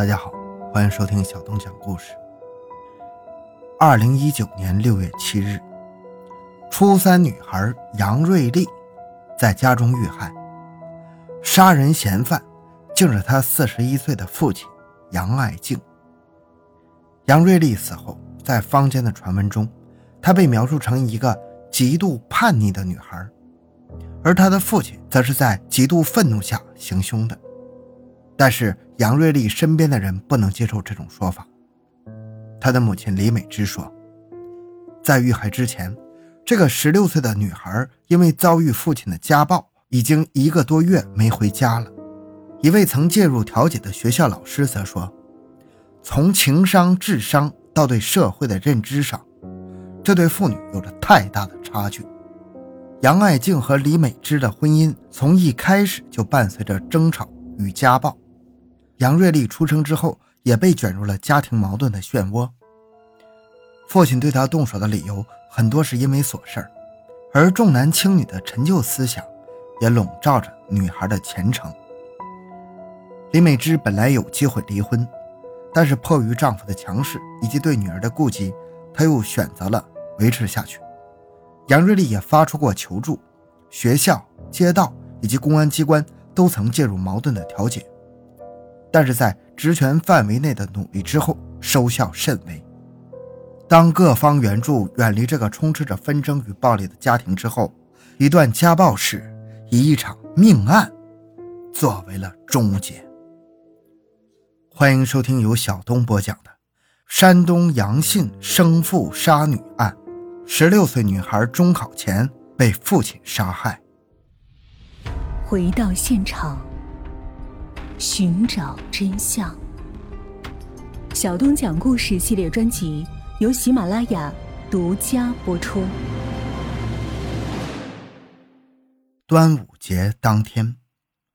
大家好，欢迎收听小东讲故事。二零一九年六月七日，初三女孩杨瑞丽在家中遇害，杀人嫌犯竟是她四十一岁的父亲杨爱静。杨瑞丽死后，在坊间的传闻中，她被描述成一个极度叛逆的女孩，而她的父亲则是在极度愤怒下行凶的。但是杨瑞丽身边的人不能接受这种说法。她的母亲李美芝说，在遇害之前，这个十六岁的女孩因为遭遇父亲的家暴，已经一个多月没回家了。一位曾介入调解的学校老师则说，从情商、智商到对社会的认知上，这对父女有着太大的差距。杨爱静和李美芝的婚姻从一开始就伴随着争吵与家暴。杨瑞丽出生之后，也被卷入了家庭矛盾的漩涡。父亲对她动手的理由很多是因为琐事儿，而重男轻女的陈旧思想也笼罩着女孩的前程。李美芝本来有机会离婚，但是迫于丈夫的强势以及对女儿的顾及，她又选择了维持下去。杨瑞丽也发出过求助，学校、街道以及公安机关都曾介入矛盾的调解。但是在职权范围内的努力之后，收效甚微。当各方援助远离这个充斥着纷争与暴力的家庭之后，一段家暴史以一场命案作为了终结。欢迎收听由小东播讲的《山东杨信生父杀女案》，十六岁女孩中考前被父亲杀害。回到现场。寻找真相。小东讲故事系列专辑由喜马拉雅独家播出。端午节当天，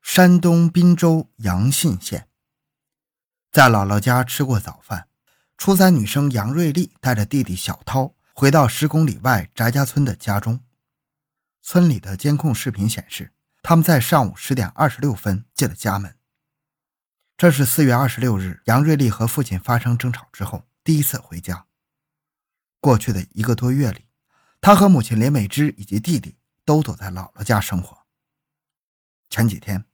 山东滨州阳信县，在姥姥家吃过早饭，初三女生杨瑞丽带着弟弟小涛回到十公里外翟家村的家中。村里的监控视频显示，他们在上午十点二十六分进了家门。这是四月二十六日，杨瑞丽和父亲发生争吵之后第一次回家。过去的一个多月里，她和母亲林美芝以及弟弟都躲在姥姥家生活。前几天，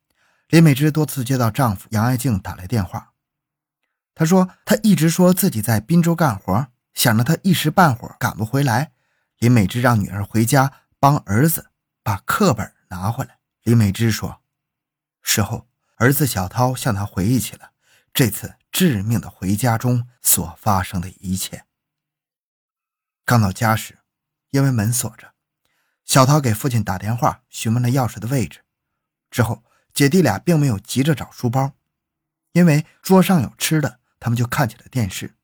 林美芝多次接到丈夫杨爱静打来电话，她说她一直说自己在滨州干活，想着她一时半会儿赶不回来。林美芝让女儿回家帮儿子把课本拿回来。林美芝说，事后。儿子小涛向他回忆起了这次致命的回家中所发生的一切。刚到家时，因为门锁着，小涛给父亲打电话询问了钥匙的位置。之后，姐弟俩并没有急着找书包，因为桌上有吃的，他们就看起了电视。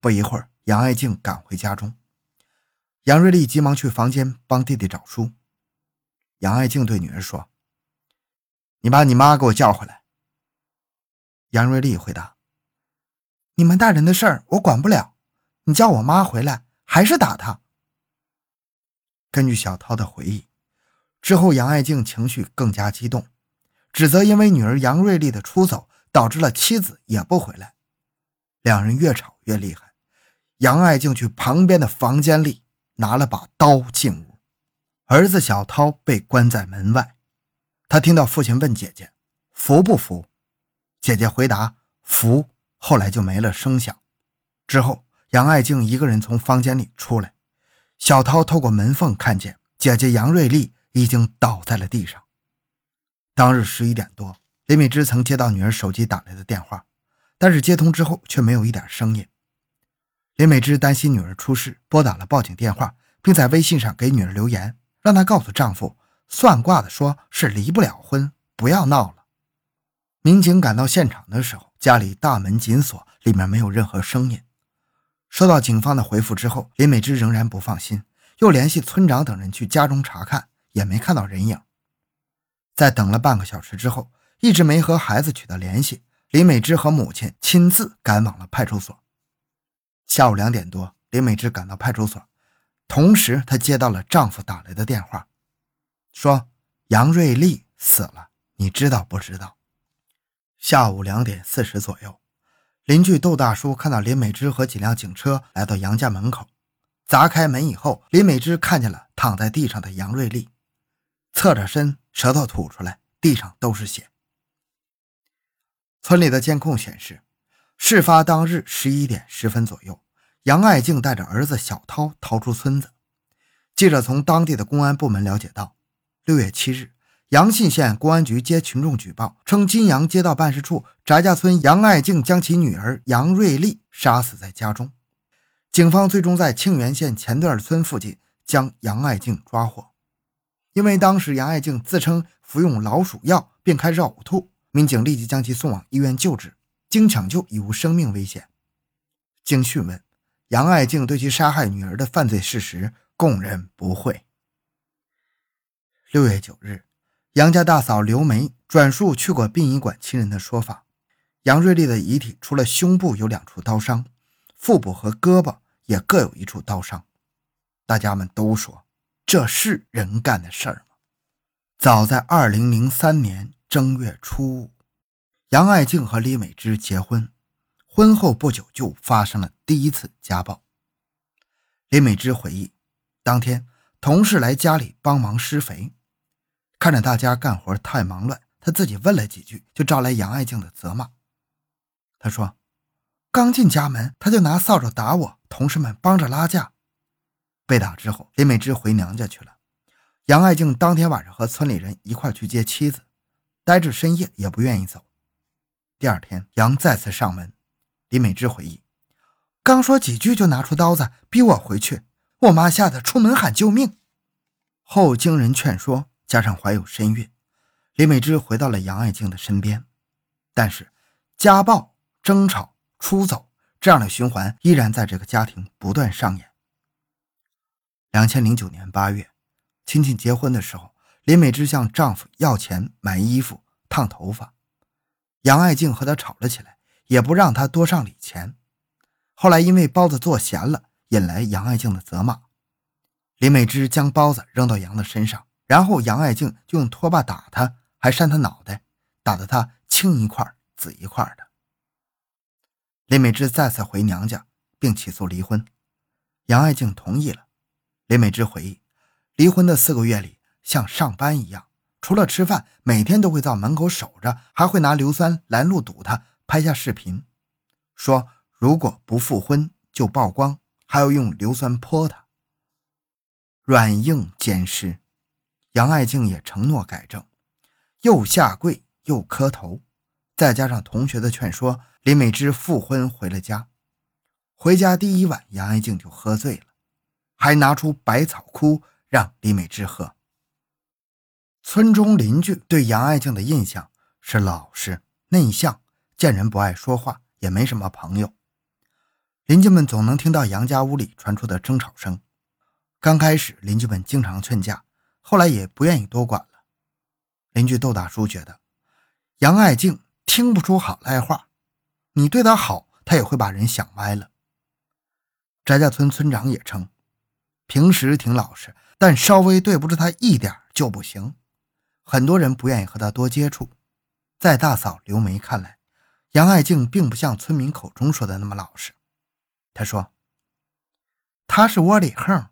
不一会儿，杨爱静赶回家中，杨瑞丽急忙去房间帮弟弟找书。杨爱静对女儿说。你把你妈给我叫回来。杨瑞丽回答：“你们大人的事儿我管不了，你叫我妈回来还是打她？”根据小涛的回忆，之后杨爱静情绪更加激动，指责因为女儿杨瑞丽的出走导致了妻子也不回来，两人越吵越厉害。杨爱静去旁边的房间里拿了把刀进屋，儿子小涛被关在门外。他听到父亲问姐姐：“服不服？”姐姐回答：“服。”后来就没了声响。之后，杨爱静一个人从房间里出来，小涛透过门缝看见姐姐杨瑞丽已经倒在了地上。当日十一点多，林美芝曾接到女儿手机打来的电话，但是接通之后却没有一点声音。林美芝担心女儿出事，拨打了报警电话，并在微信上给女儿留言，让她告诉丈夫。算卦的说是离不了婚，不要闹了。民警赶到现场的时候，家里大门紧锁，里面没有任何声音。收到警方的回复之后，林美芝仍然不放心，又联系村长等人去家中查看，也没看到人影。在等了半个小时之后，一直没和孩子取得联系，林美芝和母亲亲自赶往了派出所。下午两点多，林美芝赶到派出所，同时她接到了丈夫打来的电话。说杨瑞丽死了，你知道不知道？下午两点四十左右，邻居窦大叔看到林美芝和几辆警车来到杨家门口，砸开门以后，林美芝看见了躺在地上的杨瑞丽，侧着身，舌头吐出来，地上都是血。村里的监控显示，事发当日十一点十分左右，杨爱静带着儿子小涛逃出村子。记者从当地的公安部门了解到，六月七日。阳信县公安局接群众举报称，金阳街道办事处翟家村杨爱静将其女儿杨瑞丽杀死在家中。警方最终在庆元县前段村附近将杨爱静抓获。因为当时杨爱静自称服用老鼠药并开始呕吐，民警立即将其送往医院救治，经抢救已无生命危险。经讯问，杨爱静对其杀害女儿的犯罪事实供认不讳。六月九日。杨家大嫂刘梅转述去过殡仪馆亲人的说法，杨瑞丽的遗体除了胸部有两处刀伤，腹部和胳膊也各有一处刀伤。大家们都说这是人干的事儿吗？早在二零零三年正月初五，杨爱静和李美芝结婚，婚后不久就发生了第一次家暴。李美芝回忆，当天同事来家里帮忙施肥。看着大家干活太忙乱，他自己问了几句，就招来杨爱静的责骂。他说：“刚进家门，他就拿扫帚打我，同事们帮着拉架。被打之后，林美芝回娘家去了。杨爱静当天晚上和村里人一块去接妻子，待至深夜也不愿意走。第二天，杨再次上门，林美芝回忆，刚说几句就拿出刀子逼我回去，我妈吓得出门喊救命。后经人劝说。”加上怀有身孕，李美芝回到了杨爱静的身边，但是家暴、争吵、出走这样的循环依然在这个家庭不断上演。两千零九年八月，亲戚结婚的时候，李美芝向丈夫要钱买衣服、烫头发，杨爱静和她吵了起来，也不让她多上礼钱。后来因为包子做咸了，引来杨爱静的责骂，李美芝将包子扔到杨的身上。然后杨爱静就用拖把打他，还扇他脑袋，打得他青一块紫一块的。林美芝再次回娘家，并起诉离婚，杨爱静同意了。林美芝回忆，离婚的四个月里像上班一样，除了吃饭，每天都会到门口守着，还会拿硫酸拦路堵他，拍下视频，说如果不复婚就曝光，还要用硫酸泼他，软硬兼施。杨爱静也承诺改正，又下跪又磕头，再加上同学的劝说，林美芝复婚回了家。回家第一晚，杨爱静就喝醉了，还拿出百草枯让李美芝喝。村中邻居对杨爱静的印象是老实内向，见人不爱说话，也没什么朋友。邻居们总能听到杨家屋里传出的争吵声。刚开始，邻居们经常劝架。后来也不愿意多管了。邻居窦大叔觉得杨爱静听不出好赖话，你对她好，她也会把人想歪了。翟家村村长也称，平时挺老实，但稍微对不住她一点就不行。很多人不愿意和她多接触。在大嫂刘梅看来，杨爱静并不像村民口中说的那么老实。她说：“她是窝里横，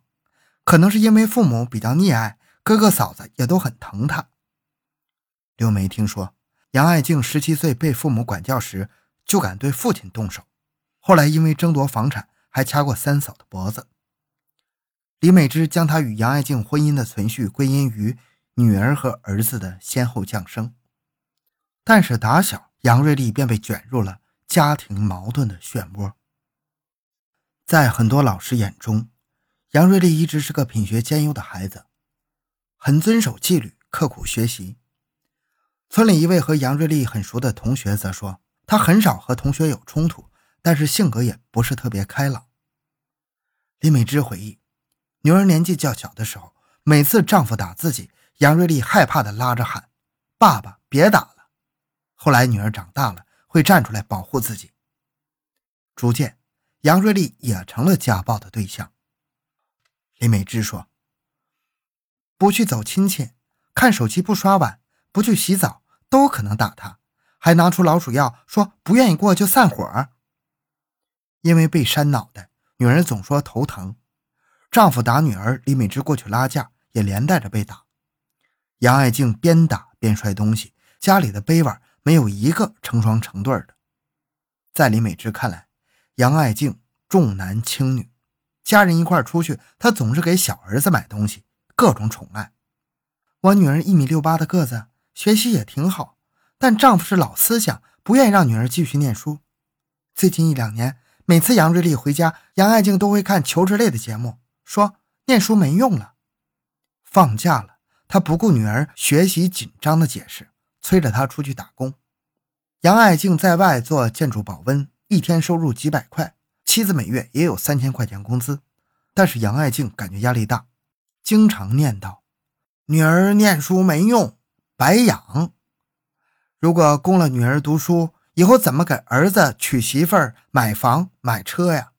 可能是因为父母比较溺爱。”哥哥嫂子也都很疼他。刘梅听说杨爱静十七岁被父母管教时，就敢对父亲动手，后来因为争夺房产，还掐过三嫂的脖子。李美芝将她与杨爱静婚姻的存续归因于女儿和儿子的先后降生，但是打小杨瑞丽便被卷入了家庭矛盾的漩涡。在很多老师眼中，杨瑞丽一直是个品学兼优的孩子。很遵守纪律，刻苦学习。村里一位和杨瑞丽很熟的同学则说，他很少和同学有冲突，但是性格也不是特别开朗。李美芝回忆，女儿年纪较小的时候，每次丈夫打自己，杨瑞丽害怕的拉着喊：“爸爸，别打了。”后来女儿长大了，会站出来保护自己。逐渐，杨瑞丽也成了家暴的对象。李美芝说。不去走亲戚，看手机不刷碗，不去洗澡，都可能打他。还拿出老鼠药，说不愿意过就散伙。因为被扇脑袋，女人总说头疼。丈夫打女儿，李美芝过去拉架，也连带着被打。杨爱静边打边摔东西，家里的杯碗没有一个成双成对的。在李美芝看来，杨爱静重男轻女，家人一块出去，她总是给小儿子买东西，各种宠爱。我女儿一米六八的个子，学习也挺好，但丈夫是老思想，不愿意让女儿继续念书。最近一两年，每次杨瑞丽回家，杨爱静都会看求职类的节目，说念书没用了。放假了，她不顾女儿学习紧张的解释，催着她出去打工。杨爱静在外做建筑保温，一天收入几百块，妻子每月也有三千块钱工资，但是杨爱静感觉压力大，经常念叨。女儿念书没用，白养。如果供了女儿读书，以后怎么给儿子娶媳妇、买房、买车呀？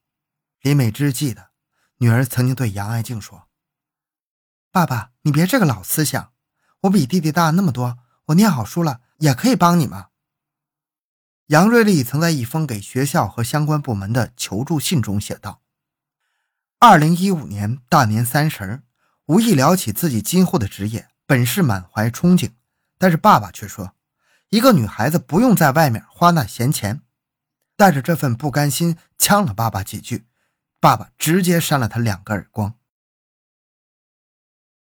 李美芝记得，女儿曾经对杨爱静说：“爸爸，你别这个老思想，我比弟弟大那么多，我念好书了也可以帮你吗？”杨瑞丽曾在一封给学校和相关部门的求助信中写道：“二零一五年大年三十。”无意聊起自己今后的职业，本是满怀憧憬，但是爸爸却说，一个女孩子不用在外面花那闲钱。带着这份不甘心，呛了爸爸几句，爸爸直接扇了他两个耳光。